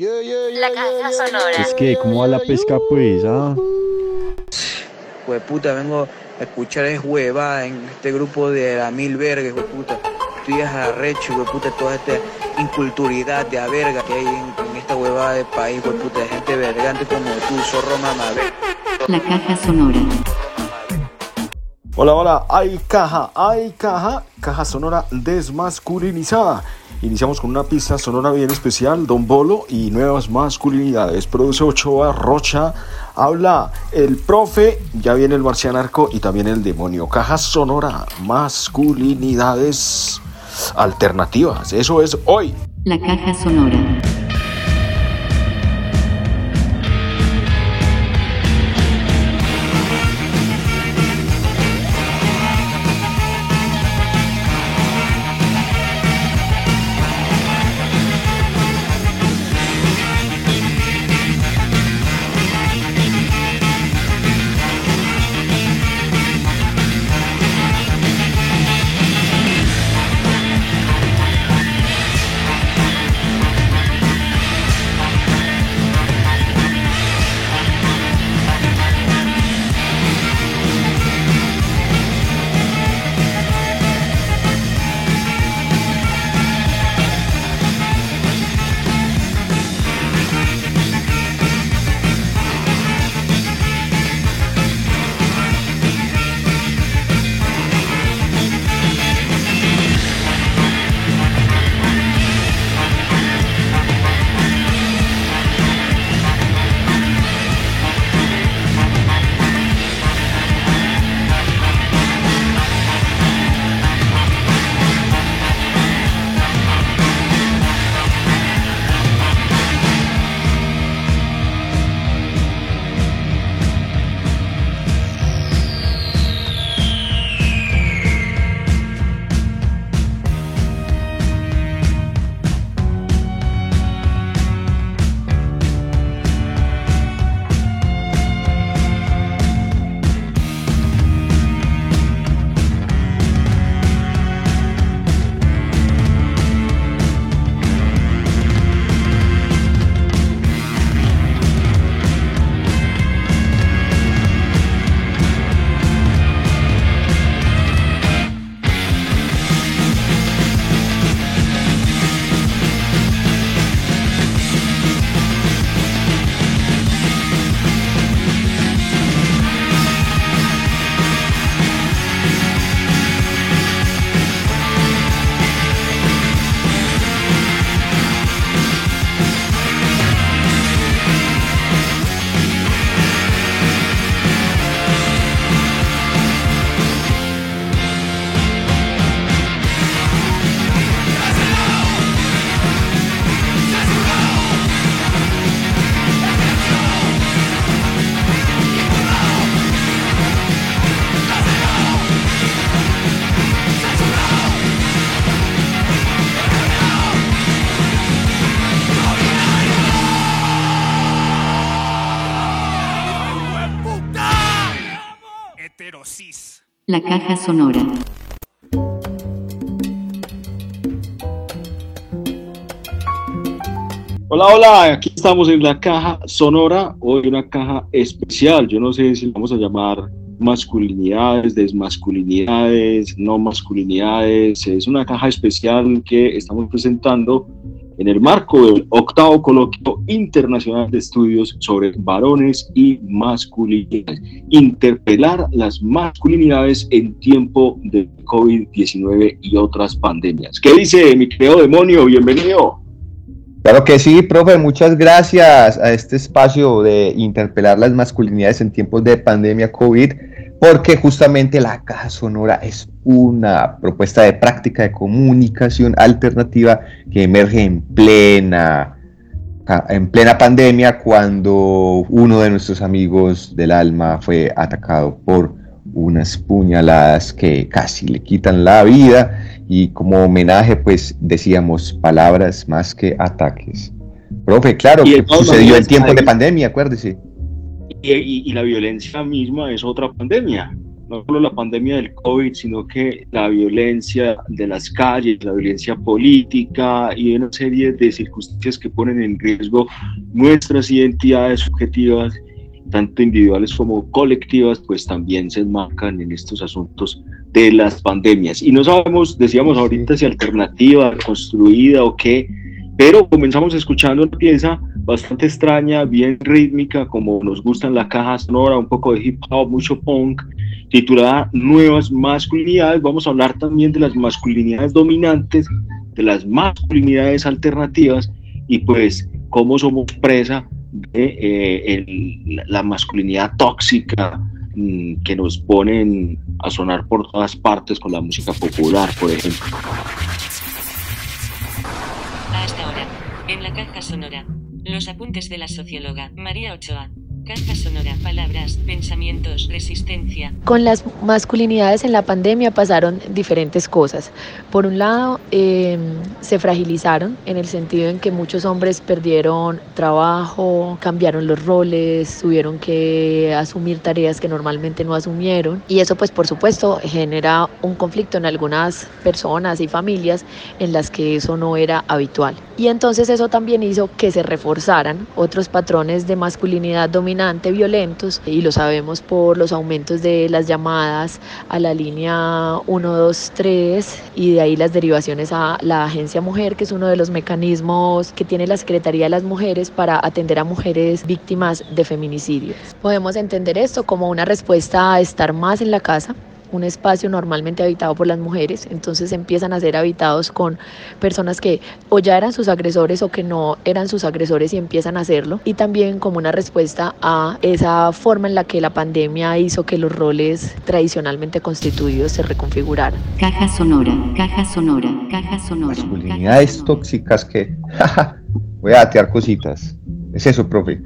La caja sonora. Es que, ¿cómo va la pesca, pues? Ah? Pues puta, vengo a escuchar es hueva en este grupo de la mil vergas, hijo de puta. Estoy arrecho, hijo de puta, toda esta inculturidad de a verga que hay en, en esta hueva de país, hijo de puta, de gente vergante como tú, zorro mamá. La caja sonora. Hola, hola, hay caja, hay caja, caja sonora desmasculinizada. Iniciamos con una pista sonora bien especial, Don Bolo y nuevas masculinidades. Produce Ochoa Rocha, habla el profe, ya viene el marcianarco y también el demonio. Caja sonora, masculinidades alternativas. Eso es hoy. La caja sonora. Caja sonora. Hola, hola, aquí estamos en la caja sonora, hoy una caja especial, yo no sé si vamos a llamar masculinidades, desmasculinidades, no masculinidades, es una caja especial que estamos presentando en el marco del octavo coloquio internacional de estudios sobre varones y masculinidades. Interpelar las masculinidades en tiempo de COVID-19 y otras pandemias. ¿Qué dice mi querido demonio? Bienvenido. Claro que sí, profe, muchas gracias a este espacio de interpelar las masculinidades en tiempos de pandemia COVID porque justamente la caja sonora es una propuesta de práctica de comunicación alternativa que emerge en plena en plena pandemia cuando uno de nuestros amigos del alma fue atacado por unas puñaladas que casi le quitan la vida y como homenaje pues decíamos palabras más que ataques. Profe, claro, sucedió en tiempos de pandemia, acuérdese. Y, y, la violencia misma es otra pandemia, no solo la pandemia del COVID, sino que la violencia de las calles, la violencia política y una serie de circunstancias que ponen en riesgo nuestras identidades subjetivas tanto individuales como colectivas, pues también se enmarcan en estos asuntos de las pandemias. Y no sabemos, decíamos ahorita, si alternativa, construida o qué, pero comenzamos escuchando una pieza bastante extraña, bien rítmica, como nos gusta en la caja sonora, un poco de hip hop, mucho punk, titulada Nuevas Masculinidades. Vamos a hablar también de las masculinidades dominantes, de las masculinidades alternativas y pues cómo somos presa de eh, la masculinidad tóxica mm, que nos ponen a sonar por todas partes con la música popular, por ejemplo. Caja sonora, los apuntes de la socióloga María Ochoa. Caja sonora, palabras, pensamientos, resistencia. Con las masculinidades en la pandemia pasaron diferentes cosas. Por un lado, em, se fragilizaron en el sentido en que muchos hombres perdieron trabajo, cambiaron los roles, tuvieron que asumir tareas que normalmente no asumieron. Y eso pues por supuesto genera un conflicto en algunas personas y familias en las que eso no era habitual. Y entonces eso también hizo que se reforzaran otros patrones de masculinidad dominante violentos y lo sabemos por los aumentos de las llamadas a la línea 123 y de ahí las derivaciones a la agencia mujer, que es uno de los mecanismos que tiene la Secretaría de las Mujeres para atender a mujeres víctimas de feminicidios. Podemos entender esto como una respuesta a estar más en la casa, un espacio normalmente habitado por las mujeres, entonces empiezan a ser habitados con personas que o ya eran sus agresores o que no eran sus agresores y empiezan a hacerlo. Y también como una respuesta a esa forma en la que la pandemia hizo que los roles tradicionalmente constituidos se reconfiguraran. Caja sonora, caja sonora, caja sonora. Masculinidades tóxicas que... Voy a atear cositas. Es eso, profe.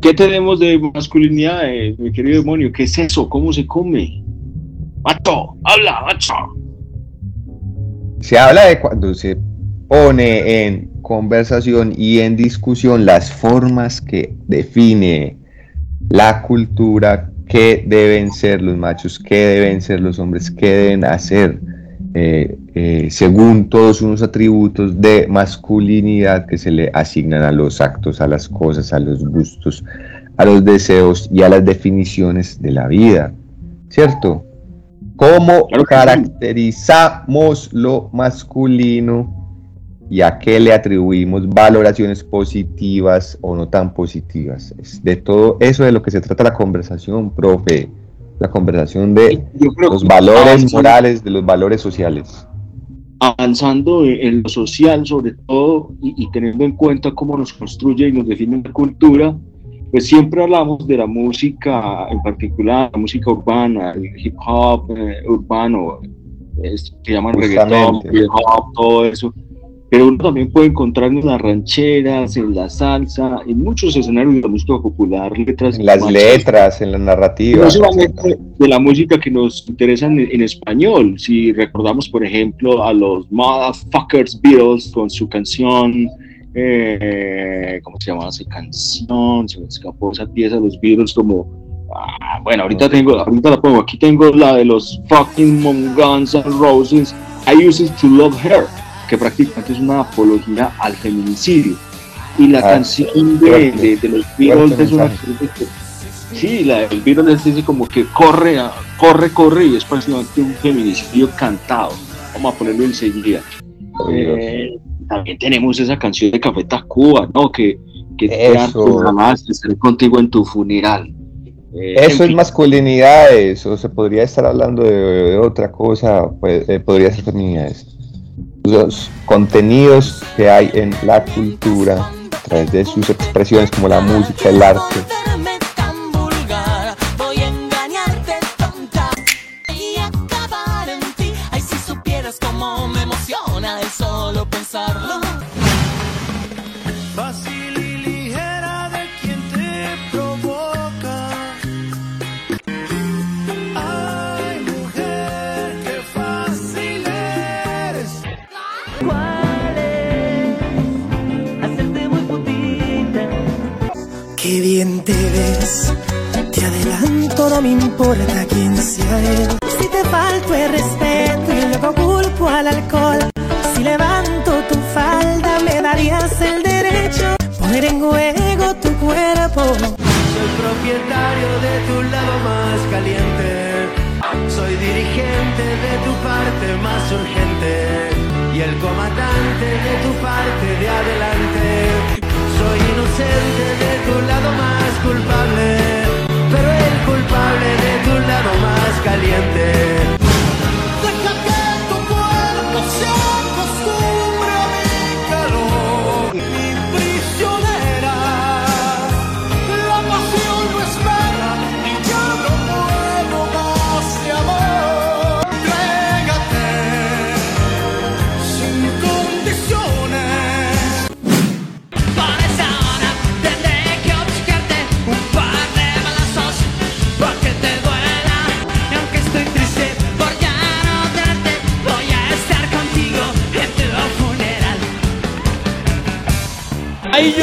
¿Qué tenemos de masculinidad, mi querido demonio? ¿Qué es eso? ¿Cómo se come? Macho, habla, macho. Se habla de cuando se pone en conversación y en discusión las formas que define la cultura, qué deben ser los machos, qué deben ser los hombres, qué deben hacer eh, eh, según todos unos atributos de masculinidad que se le asignan a los actos, a las cosas, a los gustos, a los deseos y a las definiciones de la vida, ¿cierto? ¿Cómo caracterizamos lo masculino y a qué le atribuimos valoraciones positivas o no tan positivas? Es de todo eso de lo que se trata la conversación, profe. La conversación de los valores morales, de los valores sociales. Avanzando en lo social, sobre todo, y, y teniendo en cuenta cómo nos construye y nos define la cultura, pues siempre hablamos de la música en particular, la música urbana, el hip hop eh, urbano, que llaman reggaetón, hip hop, todo eso. Pero uno también puede encontrar en las rancheras, en la salsa, en muchos escenarios de la música popular, letras. En las letras, en la narrativa. No solamente de la música que nos interesa en, en, español. Si recordamos, por ejemplo, a los Motherfuckers Beatles con su canción eh, ¿cómo se llama esa canción? Se me escapó esa pieza de los Beatles como, ah, bueno, ahorita tengo, ahorita la pongo, aquí tengo la de los fucking Guns and Roses, I Used to Love Her, que prácticamente es una apología al feminicidio. Y la ah, canción de, de, los Beatles es una Sí, la del Beatles dice como que corre, corre, corre y es prácticamente un feminicidio cantado. Vamos a ponerlo enseguida. Eh, también tenemos esa canción de Café Tacuba, ¿no? Que, que te jamás estaré contigo en tu funeral. Eh, eso es masculinidades, o se podría estar hablando de, otra cosa, pues, eh, podría ser feminidades. Los contenidos que hay en la cultura, a través de sus expresiones como la música, el arte, te ves. Te adelanto, no me importa quién sea él. Si te falto el respeto y luego culpo al alcohol. Si levanto tu falda, me darías el derecho. Poner en juego tu cuerpo. Soy propietario de tu lado más caliente. Soy dirigente de tu parte más urgente. Y el comandante de tu parte de adelante. Soy inocente de tu lado más culpable. Pero el culpable de tu lado más caliente.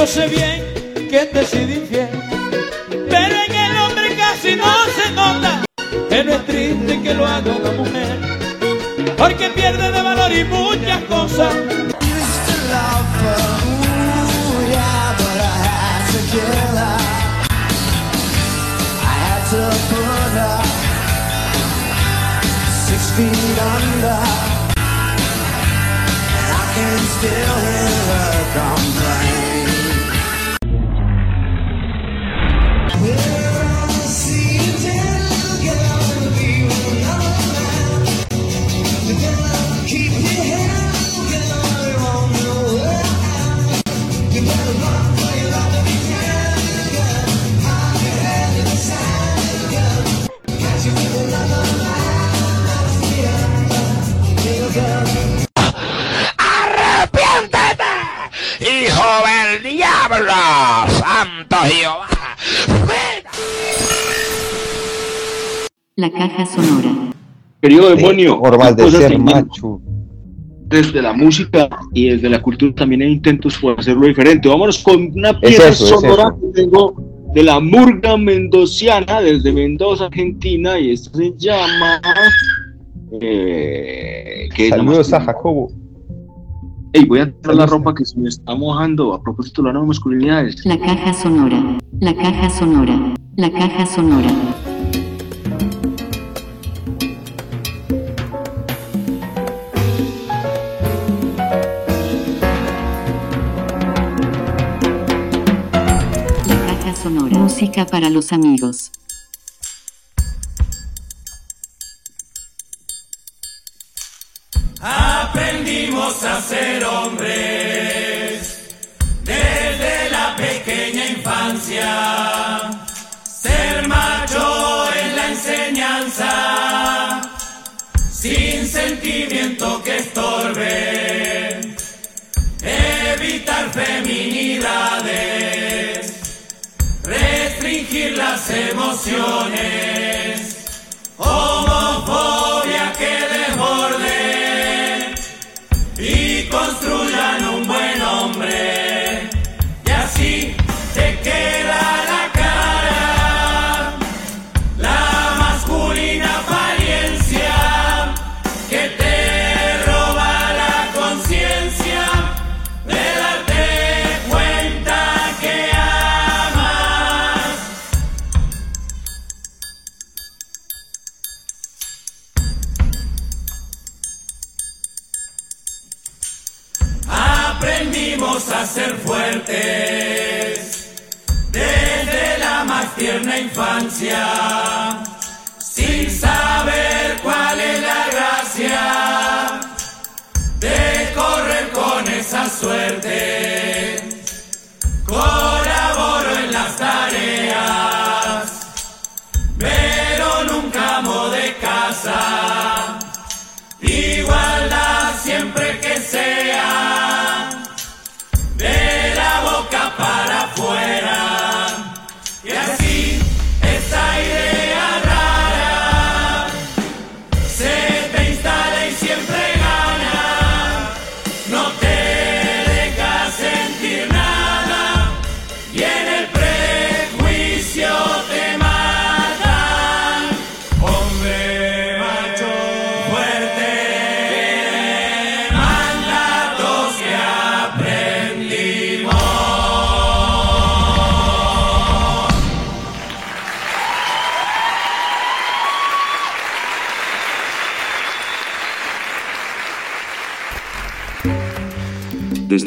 Sé bien que te he sido pero en el hombre casi no se nota. Pero es triste que lo haga una mujer, porque pierde de valor y muchas cosas. Caja sonora. Querido demonio, Formas de ser macho. desde la música y desde la cultura también hay intentos por hacerlo diferente. Vámonos con una pieza eso, sonora que tengo de la murga mendociana desde Mendoza, Argentina, y esta se llama. Eh, que Saludos a Jacobo. Ey, voy a entrar la ropa que se me está mojando a propósito de las nuevas masculinidades. La caja sonora. La caja sonora. La caja sonora. Música para los amigos. Aprendimos a ser hombres desde la pequeña infancia. Ser macho es la enseñanza, sin sentimiento que estorbe. Evitar feminidades, las emociones. Homofobia Aprendimos a ser fuertes desde la más tierna infancia, sin saber cuál es la gracia de correr con esa suerte.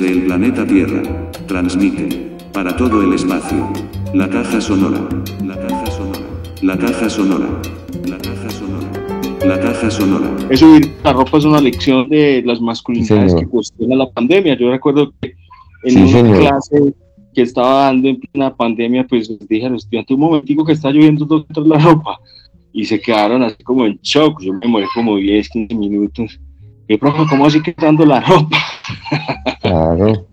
Desde el planeta Tierra, transmite para todo el espacio. La caja sonora. La caja sonora. La caja sonora. La caja sonora. La caja sonora. Eso la ropa es una lección de las masculinidades señor. que cuestiona la pandemia. Yo recuerdo que en Sí, una señor. clase que estaba dando en plena pandemia, pues les dije a los estudiantes un momentico que está lloviendo metros la ropa. Y se quedaron así como en shock. Yo me demoré como 10, 15 minutos. Y profe, ¿cómo así que dando la ropa? Claro.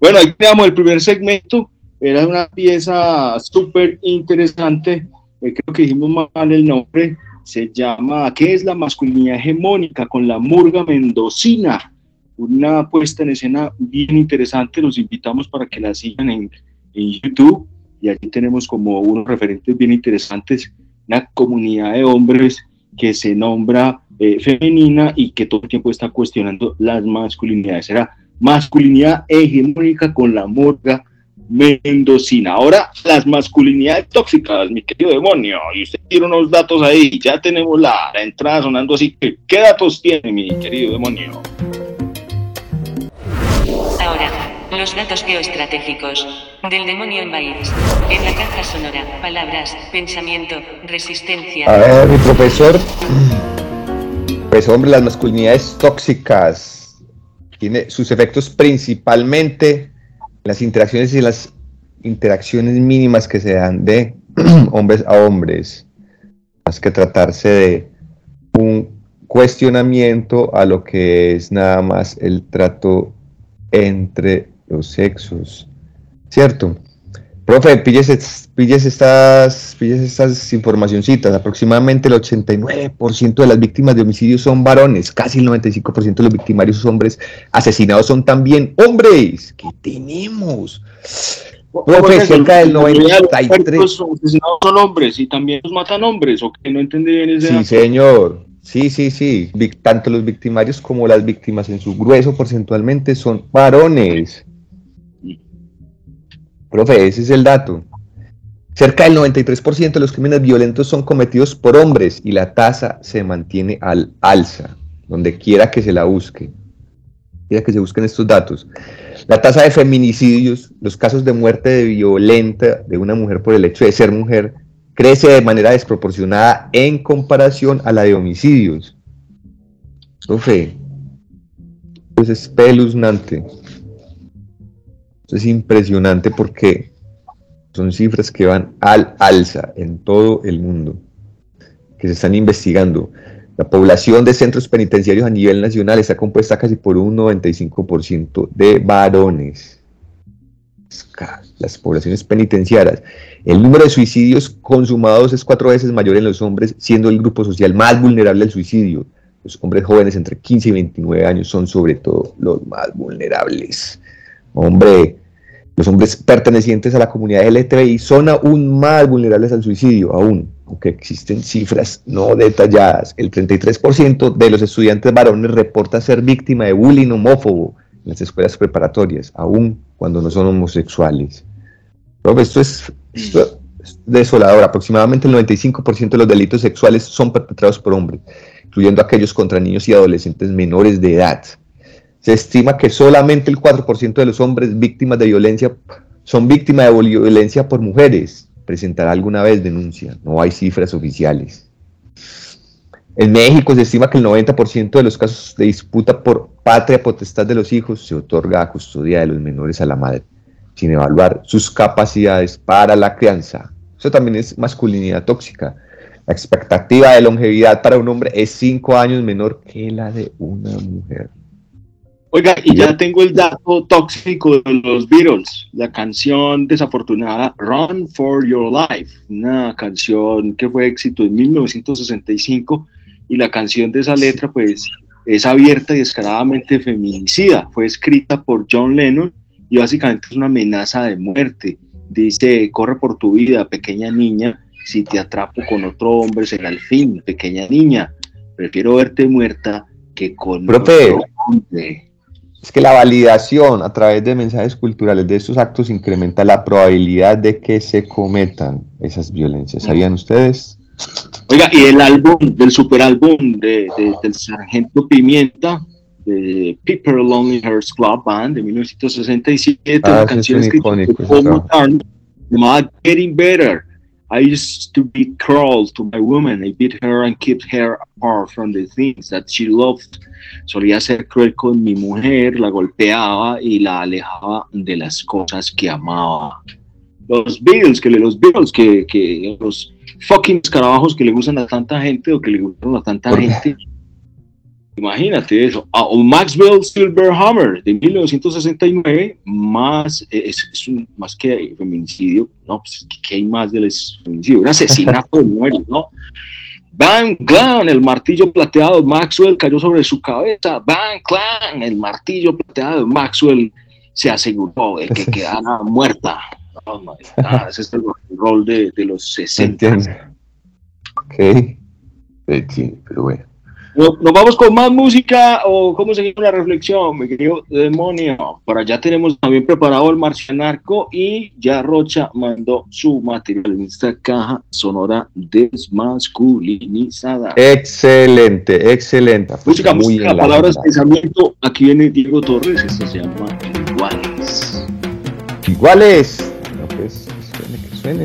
Bueno, ahí teníamos el primer segmento. Era una pieza súper interesante. eh, creo que dijimos mal el nombre. Se llama ¿Qué es la masculinidad hegemónica? con la murga mendocina. Una puesta en escena bien interesante. Los invitamos para que la sigan en, en YouTube. Y allí tenemos como unos referentes bien interesantes. Una comunidad de hombres que se nombra eh, femenina y que todo el tiempo está cuestionando las masculinidades. Era masculinidad hegemónica con la murga mendocina. Ahora, las masculinidades tóxicas, mi querido demonio. Y usted tiene unos datos ahí. Ya tenemos la, la entrada sonando así. que, ¿Qué datos tiene, mi querido demonio? Ahora, los datos geoestratégicos del demonio en Bytes. En la caja sonora, palabras, pensamiento, resistencia. A ver, mi profesor. Pues hombre, las masculinidades tóxicas tiene sus efectos principalmente en las interacciones y las interacciones mínimas que se dan de hombres a hombres, más que tratarse de un cuestionamiento a lo que es nada más el trato entre los sexos, ¿cierto? Profe, pilles, pilles estas, pilles estas informacioncitas. Aproximadamente el 89% de las víctimas de homicidios son varones. Casi el 95% de los victimarios hombres asesinados son también hombres. ¿Qué tenemos? Profe, cerca del 93%. Los asesinados son hombres y también los matan hombres. ¿O que no entendí bien ese Sí, dato? señor. Sí, sí, sí. Tanto los victimarios como las víctimas en su grueso porcentualmente son varones. Profe, ese es el dato. Cerca del 93% de los crímenes violentos son cometidos por hombres y la tasa se mantiene al alza, donde quiera que se la busque. Quiera que se busquen estos datos. La tasa de feminicidios, los casos de muerte violenta de una mujer por el hecho de ser mujer, crece de manera desproporcionada en comparación a la de homicidios. Profe, pues es espeluznante. Esto es impresionante porque son cifras que van al alza en todo el mundo, que se están investigando. La población de centros penitenciarios a nivel nacional está compuesta casi por un 95% de varones. Las poblaciones penitenciarias. El número de suicidios consumados es cuatro veces mayor en los hombres, siendo el grupo social más vulnerable al suicidio. Los hombres jóvenes entre 15 y 29 años son sobre todo los más vulnerables. Hombre, los hombres pertenecientes a la comunidad LGTBI son aún más vulnerables al suicidio, aún, aunque existen cifras no detalladas. El 33% de los estudiantes varones reporta ser víctima de bullying homófobo en las escuelas preparatorias, aún cuando no son homosexuales. Esto es desolador. Aproximadamente el 95% de los delitos sexuales son perpetrados por hombres, incluyendo aquellos contra niños y adolescentes menores de edad. Se estima que solamente el 4% de los hombres víctimas de violencia son víctimas de violencia por mujeres. Presentará alguna vez denuncia. No hay cifras oficiales. En México se estima que el 90% de los casos de disputa por patria potestad de los hijos se otorga a custodia de los menores a la madre, sin evaluar sus capacidades para la crianza. Eso también es masculinidad tóxica. La expectativa de longevidad para un hombre es 5 años menor que la de una mujer. Oiga, y ya tengo el dato tóxico de los Beatles, la canción desafortunada Run for Your Life, una canción que fue éxito en 1965 y la canción de esa letra pues es abierta y descaradamente feminicida, fue escrita por John Lennon y básicamente es una amenaza de muerte. Dice, corre por tu vida, pequeña niña, si te atrapo con otro hombre será el fin, pequeña niña, prefiero verte muerta que con Profe. otro hombre. Es que la validación a través de mensajes culturales de estos actos incrementa la probabilidad de que se cometan esas violencias. ¿Sabían ustedes? Oiga, y el álbum, del superálbum de, de- del Sargento Pimienta, de Piper Lonely Hearts Club Band de 1967, Ah, una es canción un escrita por Paul. McCartney llamada Getting Better. I used to be cruel to my woman. I beat her and kept her apart from the things that she loved. Solía ser cruel con mi mujer, la golpeaba y la alejaba de las cosas que amaba. Los Beatles, que los Beatles, que, que los fucking escarabajos que le gustan a tanta gente o que le gustan a tanta gente. Imagínate eso. Ah, o Maxwell Silverhammer de 1969, más, eh, es, es un- más que feminicidio, no, pues, ¿qué hay más del feminicidio? Un asesinato de mujeres, ¿no? Bang, clan, el martillo plateado de Maxwell cayó sobre su cabeza. Bang, clan, el martillo plateado de Maxwell se aseguró de que quedara muerta. Oh ese es el roll de, de los ¿Se 60. entiende? Ok. Sí, pero bueno. No- ¿Nos vamos con más música o cómo seguimos la reflexión, mi querido demonio? Por allá tenemos también preparado el marcianarco y ya Rocha mandó su material en esta caja sonora desmasculinizada. Excelente, excelente. Pues música, muy música, palabras, pensamiento. Aquí viene Diego Torres, esto se llama Iguales. Iguales. No, pues, que suene, que suene.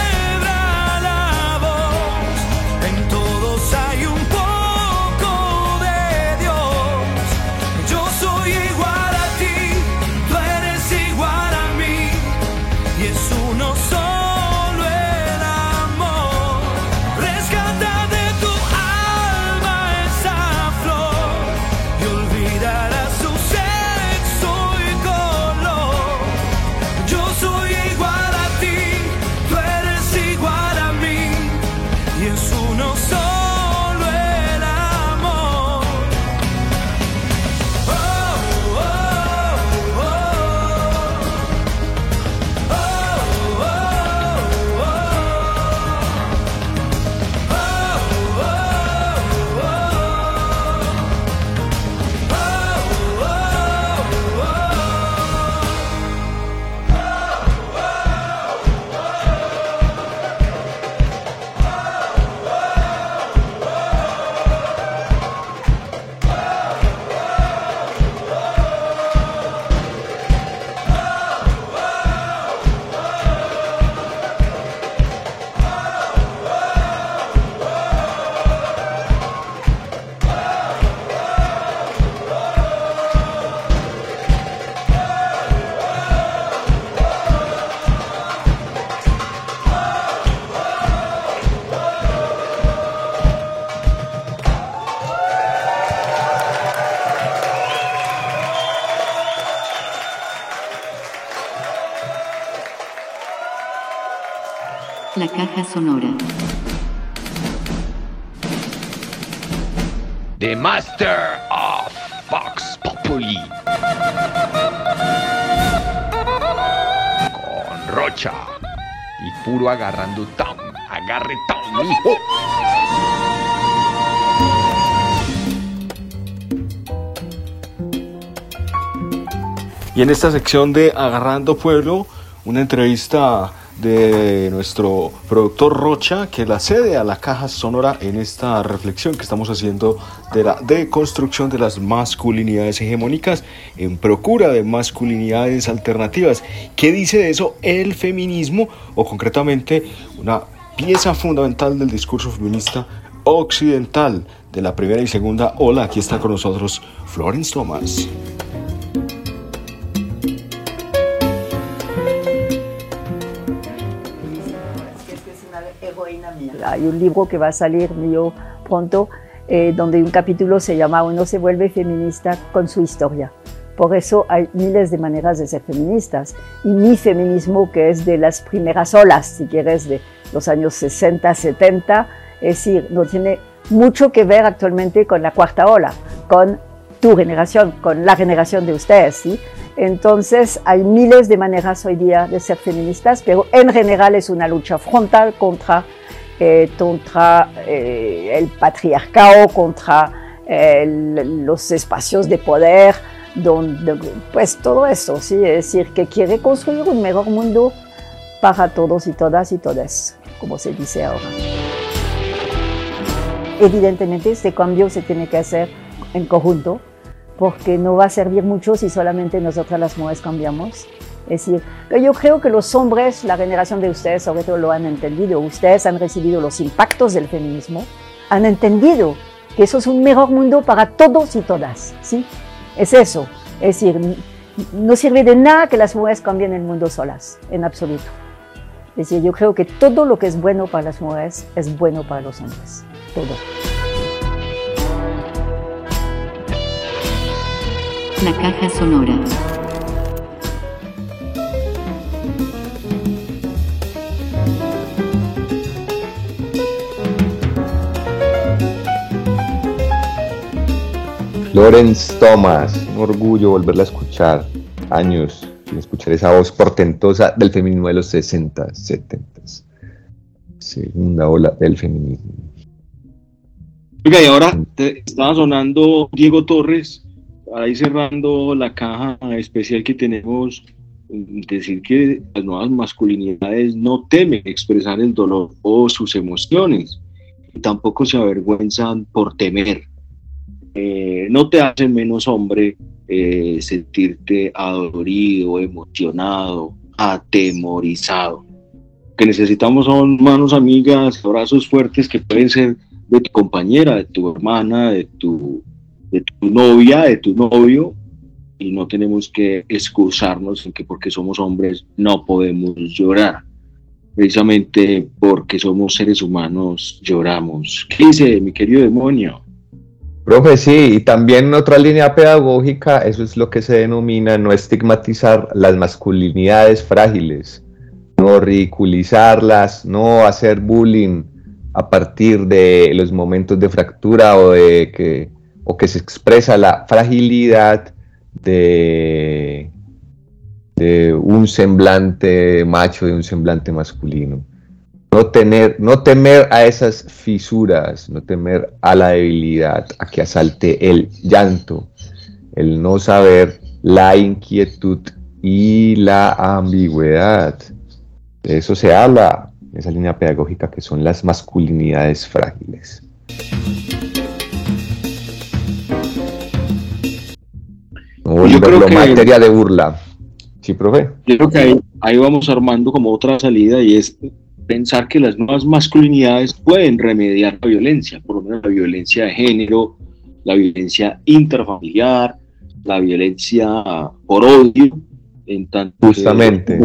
caja sonora. The Master of Vox Populi. Con Rocha. Y puro agarrando Tom. Agarre Tom, hijo. Y en esta sección de Agarrando Pueblo, una entrevista de nuestro productor Rocha que la cede a la caja sonora en esta reflexión que estamos haciendo de la deconstrucción de las masculinidades hegemónicas en procura de masculinidades alternativas. ¿Qué dice de eso el feminismo o concretamente una pieza fundamental del discurso feminista occidental de la primera y segunda ola? Aquí está con nosotros Florence Thomas. Hay un libro que va a salir mío pronto, eh, donde un capítulo se llama Uno se vuelve feminista con su historia. Por eso hay miles de maneras de ser feministas. Y mi feminismo, que es de las primeras olas, si quieres, de los años 60, 70, es decir, no tiene mucho que ver actualmente con la cuarta ola, con tu generación, con la generación de ustedes, ¿sí? Entonces hay miles de maneras hoy día de ser feministas, pero en general es una lucha frontal contra, eh, contra eh, el patriarcado, contra eh, los espacios de poder, donde, pues todo eso, ¿sí? es decir, que quiere construir un mejor mundo para todos y todas y todas, como se dice ahora. Evidentemente este cambio se tiene que hacer en conjunto, porque no va a servir mucho si solamente nosotras las mujeres cambiamos. Es decir, pero yo creo que los hombres, la generación de ustedes sobre todo lo han entendido, ustedes han recibido los impactos del feminismo, han entendido que eso es un mejor mundo para todos y todas, ¿sí? Es eso, es decir, no sirve de nada que las mujeres cambien el mundo solas, en absoluto. Es decir, yo creo que todo lo que es bueno para las mujeres es bueno para los hombres, todo. La caja sonora. Lawrence Thomas, un orgullo volverla a escuchar. Años sin escuchar esa voz portentosa del feminismo de los 60, 70. Segunda ola del feminismo. Oiga, y ahora te- estaba sonando Diego Torres, ahí cerrando la caja especial que tenemos, mm, decir que las nuevas masculinidades no temen expresar el dolor o sus emociones, y tampoco se avergüenzan por temer. Eh, no te hace menos hombre eh, sentirte adolorido, emocionado, atemorizado. Que necesitamos son manos amigas, abrazos fuertes que pueden ser de tu compañera, de tu hermana, de tu, de tu novia, de tu novio, y no tenemos que excusarnos en que porque somos hombres no podemos llorar. Precisamente porque somos seres humanos lloramos. ¿Qué dice mi querido demonio? Profe, sí, y también en otra línea pedagógica, eso es lo que se denomina no estigmatizar las masculinidades frágiles, no ridiculizarlas, no hacer bullying a partir de los momentos de fractura o de que, o que se expresa la fragilidad de, de un semblante macho, de un semblante masculino. No, tener, no temer a esas fisuras, no temer a la debilidad, a que asalte el llanto, el no saber, la inquietud y la ambigüedad. De eso se habla en esa línea pedagógica que son las masculinidades frágiles. No Yo creo que- materia de burla. Sí, profe. Yo creo que ahí, ahí vamos armando como otra salida y es pensar que las nuevas masculinidades pueden remediar la violencia, por lo menos la violencia de género, la violencia interfamiliar, la violencia por odio, en tanto que- Justamente.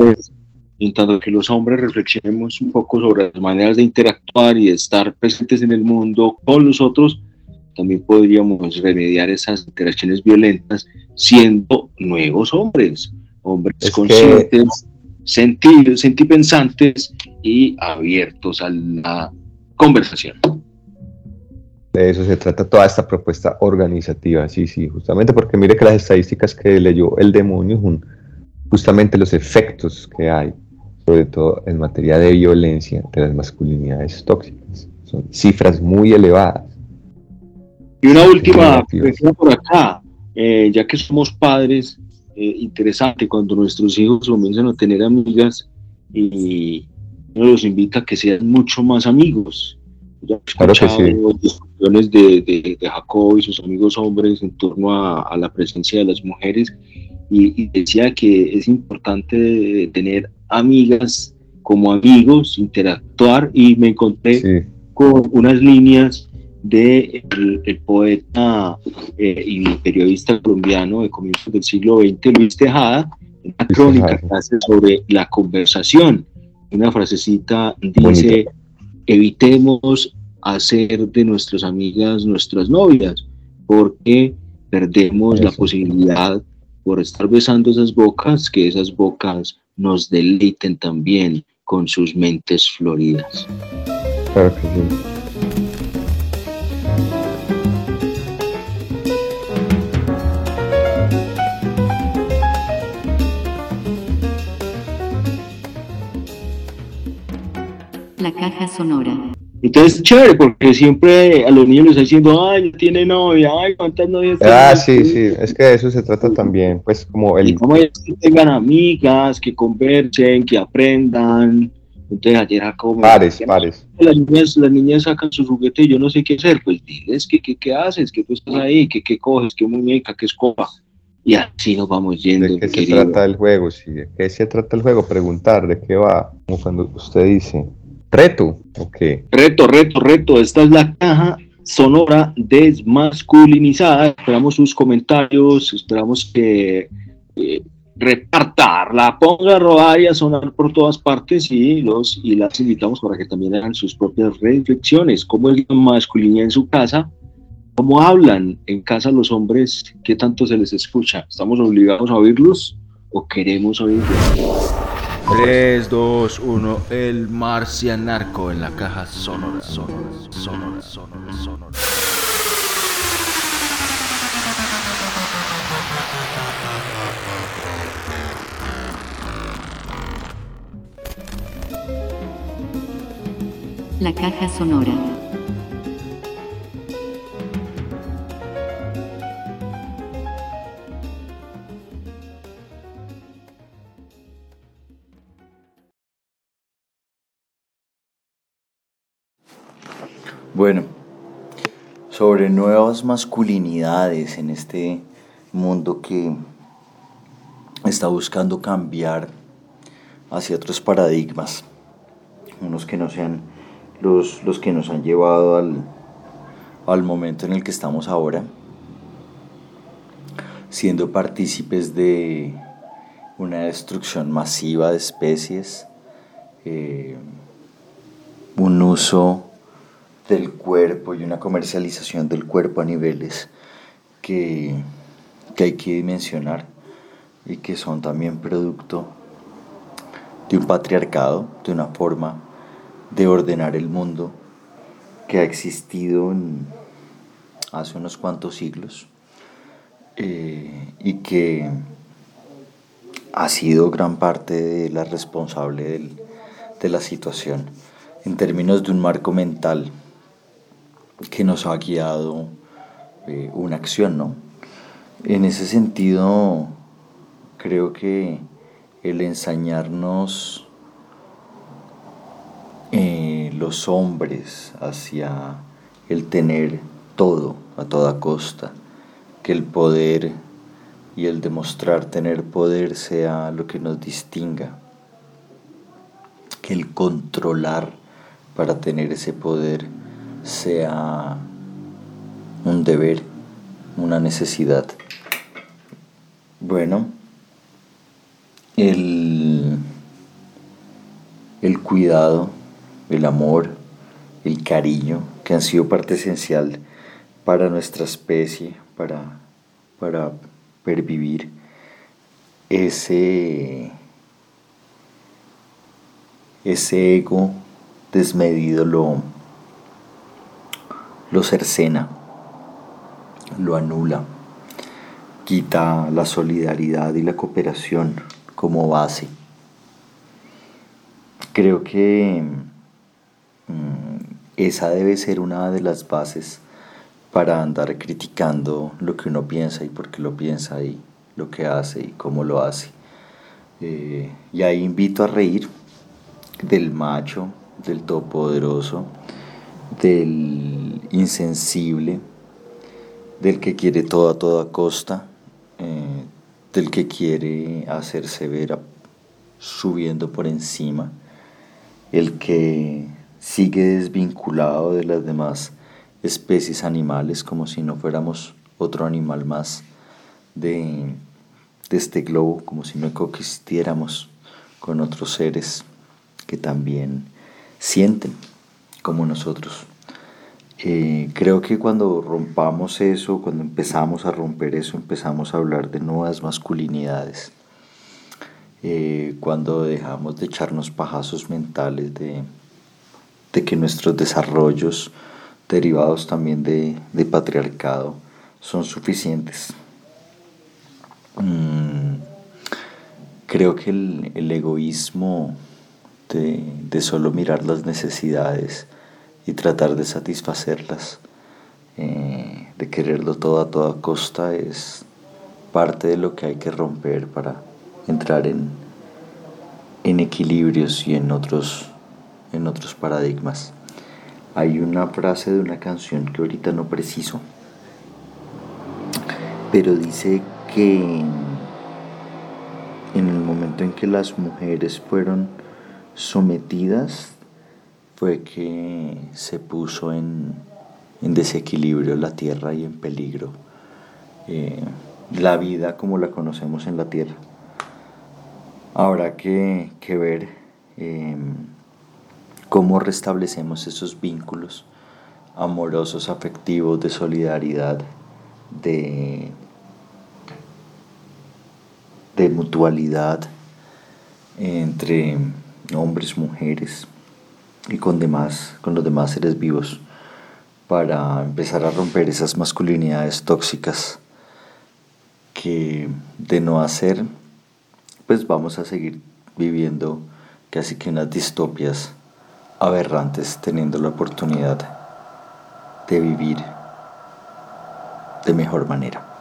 en tanto que los hombres reflexionemos un poco sobre las maneras de interactuar y de estar presentes en el mundo con los otros, también podríamos remediar esas interacciones violentas siendo nuevos hombres, hombres Es que- sentidos, sentipensantes y abiertos a la conversación. De eso se trata toda esta propuesta organizativa, sí, sí, justamente porque mire que las estadísticas que leyó el demonio son justamente los efectos que hay, sobre todo en materia de violencia de las masculinidades tóxicas. Son cifras muy elevadas. Y una última por acá, eh, ya que somos padres, eh, interesante cuando nuestros hijos comienzan a tener amigas y uno los invita a que sean mucho más amigos. Ya Claro que escuchado discusiones de, de- de Jacob y sus amigos hombres en torno a, a la presencia de las mujeres y, y decía que es importante tener amigas como amigos, interactuar y me encontré con unas líneas de el, poeta eh, y periodista colombiano de comienzos del siglo XX, Luis Tejada, una crónica que hace sobre la conversación. Una frasecita dice, evitemos hacer de nuestras amigas nuestras novias, porque perdemos la posibilidad por estar besando esas bocas, que esas bocas nos deleiten también con sus mentes floridas. Claro que sí. La caja sonora. Entonces, chévere, porque siempre a los niños les está diciendo, ay, tiene novia, ay, cuántas novias Ah, tiene?". sí, sí, es que de eso se trata también, pues como el... Como ellos que tengan amigas, que conversen, que aprendan. Entonces, ayer Jacobo me Pares, pares. Las niñas, las niñas sacan su juguete y yo no sé qué hacer. Pues diles que, que, qué haces, que tú estás ahí, que qué coges, qué muñeca, qué escoba. Y así nos vamos yendo. ¿De qué se querido. trata el juego? Sí, ¿de qué se trata el juego? Preguntar, ¿de qué va? Como cuando usted dice, reto, ok. Reto, reto, reto. Esta es la caja sonora desmasculinizada. Esperamos sus comentarios, esperamos que eh, repartarla, ponga a rodar y a sonar por todas partes y los y las invitamos para que también hagan sus propias reflexiones. ¿Cómo es la masculinidad en su casa? ¿Cómo hablan en casa los hombres? ¿Qué tanto se les escucha? ¿Estamos obligados a oírlos o queremos oírlos? 3, 2, 1, el marcianarco en la caja sonora, sonora, sonora, sonora, sonora. La caja sonora. Bueno, sobre nuevas masculinidades en este mundo que está buscando cambiar hacia otros paradigmas, unos que no sean los, los que nos han llevado al, al momento en el que estamos ahora, siendo partícipes de una destrucción masiva de especies, eh, un uso del cuerpo y una comercialización del cuerpo a niveles que, que hay que dimensionar y que son también producto de un patriarcado, de una forma de ordenar el mundo que ha existido hace unos cuantos siglos eh, y que ha sido gran parte de la responsable de la situación en términos de un marco mental que nos ha guiado eh, una acción, ¿no? En ese sentido, creo que el ensañarnos eh, los hombres hacia el tener todo a toda costa, que el poder y el demostrar tener poder sea lo que nos distinga, que el controlar para tener ese poder sea un deber, una necesidad. Bueno, el, el cuidado, el amor, el cariño, que han sido parte esencial para nuestra especie, para, para pervivir, ese, ese ego desmedido lo, lo cercena, lo anula, quita la solidaridad y la cooperación como base. Creo que mm, esa debe ser una de las bases para andar criticando lo que uno piensa y por qué lo piensa y lo que hace y cómo lo hace. Eh, y ahí invito a reír del macho, del todopoderoso, del insensible, del que quiere todo a toda costa, eh, del que quiere hacerse ver subiendo por encima, el que sigue desvinculado de las demás especies animales como si no fuéramos otro animal más de, de este globo, como si no coexistiéramos con otros seres que también sienten como nosotros. Eh, creo que cuando rompamos eso, cuando empezamos a romper eso, empezamos a hablar de nuevas masculinidades. Eh, cuando dejamos de echarnos pajazos mentales de, de que nuestros desarrollos derivados también de, patriarcado son suficientes. Mm, creo que el, el egoísmo de, de solo mirar las necesidades y tratar de satisfacerlas, eh, de quererlo todo a toda costa, es parte de lo que hay que romper para entrar en, en equilibrios y en otros, en otros paradigmas. Hay una frase de una canción que ahorita no preciso, pero dice que en el momento en que las mujeres fueron sometidas fue que se puso en, en desequilibrio la tierra y en peligro eh, la vida como la conocemos en la tierra. Habrá que, que ver eh, cómo restablecemos esos vínculos amorosos, afectivos, de solidaridad, de, de mutualidad entre hombres, mujeres y con, demás, con los demás seres vivos para empezar a romper esas masculinidades tóxicas que de no hacer, pues vamos a seguir viviendo casi que unas distopias aberrantes teniendo la oportunidad de vivir de mejor manera.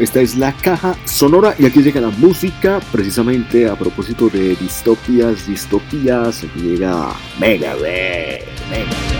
Esta es la caja sonora y aquí llega la música precisamente a propósito de distopias, distopías. Aquí llega Megadeth. What you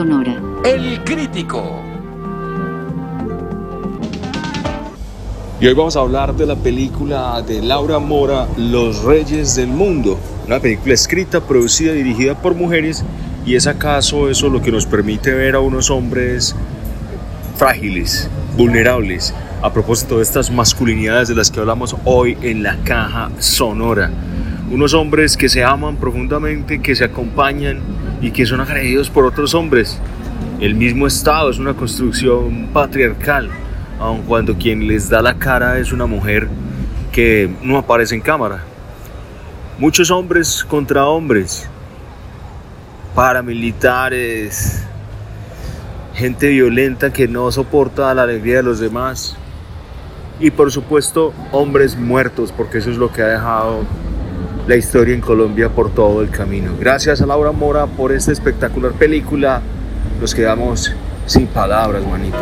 sonora. El crítico. Y hoy vamos a hablar de la película de Laura Mora, Los Reyes del Mundo. Una película escrita, producida y dirigida por mujeres. Y es acaso eso lo que nos permite ver a unos hombres frágiles, vulnerables, a propósito de estas masculinidades de las que hablamos hoy en la caja sonora. Unos hombres que se aman profundamente, que se acompañan y que son agredidos por otros hombres. El mismo Estado es una construcción patriarcal, aun cuando quien les da la cara es una mujer que no aparece en cámara. Muchos hombres contra hombres, paramilitares, gente violenta que no soporta la alegría de los demás y por supuesto hombres muertos, porque eso es lo que ha dejado la historia en Colombia por todo el camino. Gracias a Laura Mora por esta espectacular película. Nos quedamos sin palabras, manito.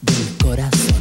Del corazón.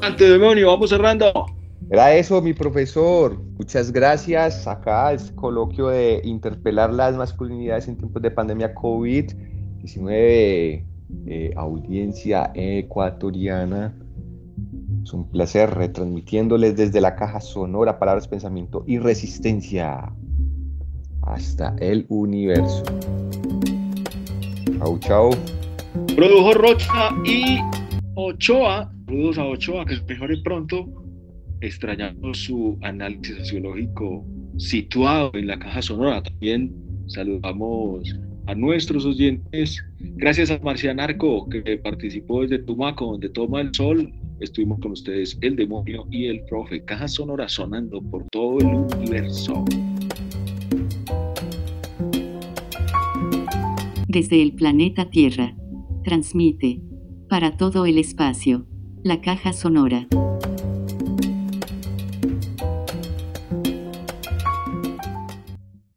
Adelante, demonio, vamos cerrando. Era eso, mi profesor. Muchas gracias. Acá es coloquio de interpelar las masculinidades en tiempos de pandemia COVID-19, eh, audiencia ecuatoriana. Es un placer retransmitiéndoles desde la caja sonora palabras, pensamiento y resistencia hasta el universo. Chau, chau. Produjo Rocha y Ochoa. Saludos a Ochoa, que mejore pronto. Extrañando su análisis sociológico situado en la caja sonora. También saludamos a nuestros oyentes. Gracias a Marcianarco, que participó desde Tumaco, donde toma el sol. Estuvimos con ustedes, el demonio y el profe. Caja sonora sonando por todo el universo. Desde el planeta Tierra. Transmite. Para todo el espacio. La caja sonora.